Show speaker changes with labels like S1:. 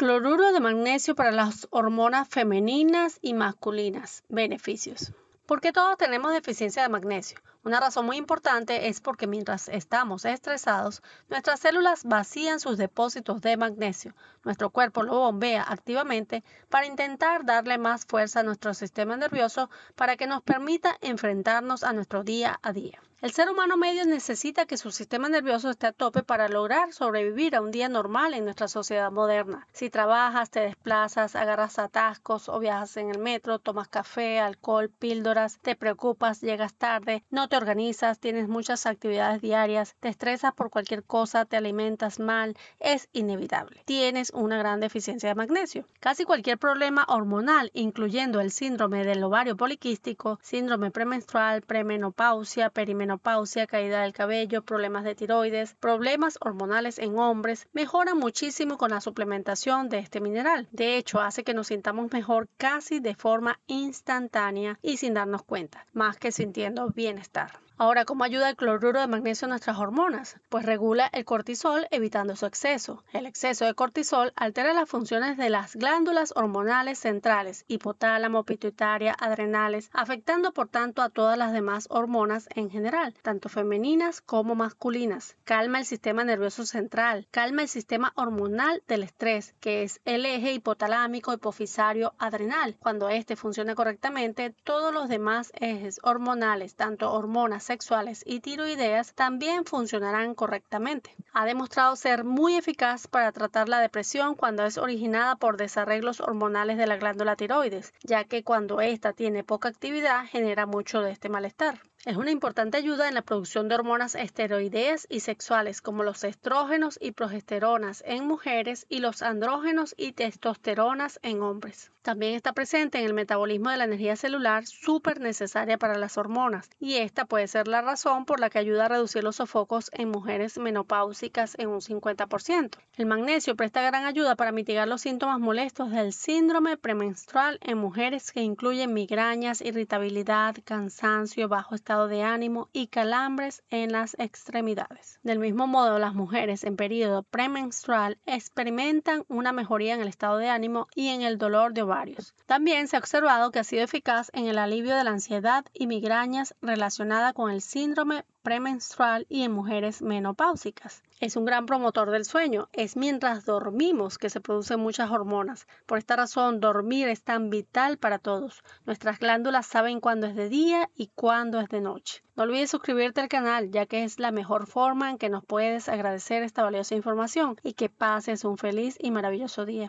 S1: Cloruro de magnesio para las hormonas femeninas y masculinas. Beneficios. ¿Por qué todos tenemos deficiencia de magnesio? Una razón muy importante es porque mientras estamos estresados, nuestras células vacían sus depósitos de magnesio. Nuestro cuerpo lo bombea activamente para intentar darle más fuerza a nuestro sistema nervioso para que nos permita enfrentarnos a nuestro día a día. El ser humano medio necesita que su sistema nervioso esté a tope para lograr sobrevivir a un día normal en nuestra sociedad moderna. Si trabajas, te desplazas, agarras atascos o viajas en el metro, tomas café, alcohol, píldoras, te preocupas, llegas tarde, no te organizas, tienes muchas actividades diarias, te estresas por cualquier cosa, te alimentas mal, es inevitable. Tienes una gran deficiencia de magnesio. Casi cualquier problema hormonal, incluyendo el síndrome del ovario poliquístico, síndrome premenstrual, premenopausia, perimenopausia, menopausia, caída del cabello, problemas de tiroides, problemas hormonales en hombres, mejora muchísimo con la suplementación de este mineral. De hecho, hace que nos sintamos mejor casi de forma instantánea y sin darnos cuenta, más que sintiendo bienestar. Ahora, ¿cómo ayuda el cloruro de magnesio a nuestras hormonas? Pues regula el cortisol evitando su exceso. El exceso de cortisol altera las funciones de las glándulas hormonales centrales, hipotálamo, pituitaria, adrenales, afectando por tanto a todas las demás hormonas en general, tanto femeninas como masculinas. Calma el sistema nervioso central, calma el sistema hormonal del estrés, que es el eje hipotalámico, hipofisario, adrenal. Cuando este funciona correctamente, todos los demás ejes hormonales, tanto hormonas sexuales y tiroideas también funcionarán correctamente. Ha demostrado ser muy eficaz para tratar la depresión cuando es originada por desarreglos hormonales de la glándula tiroides, ya que cuando ésta tiene poca actividad genera mucho de este malestar. Es una importante ayuda en la producción de hormonas esteroideas y sexuales como los estrógenos y progesteronas en mujeres y los andrógenos y testosteronas en hombres. También está presente en el metabolismo de la energía celular súper necesaria para las hormonas y esta puede ser la razón por la que ayuda a reducir los sofocos en mujeres menopáusicas en un 50%. El magnesio presta gran ayuda para mitigar los síntomas molestos del síndrome premenstrual en mujeres que incluyen migrañas, irritabilidad, cansancio, bajo estado de ánimo y calambres en las extremidades. Del mismo modo, las mujeres en periodo premenstrual experimentan una mejoría en el estado de ánimo y en el dolor de ovarios. También se ha observado que ha sido eficaz en el alivio de la ansiedad y migrañas relacionada con el síndrome premenstrual y en mujeres menopáusicas. Es un gran promotor del sueño. Es mientras dormimos que se producen muchas hormonas. Por esta razón, dormir es tan vital para todos. Nuestras glándulas saben cuándo es de día y cuándo es de noche. No olvides suscribirte al canal, ya que es la mejor forma en que nos puedes agradecer esta valiosa información y que pases un feliz y maravilloso día.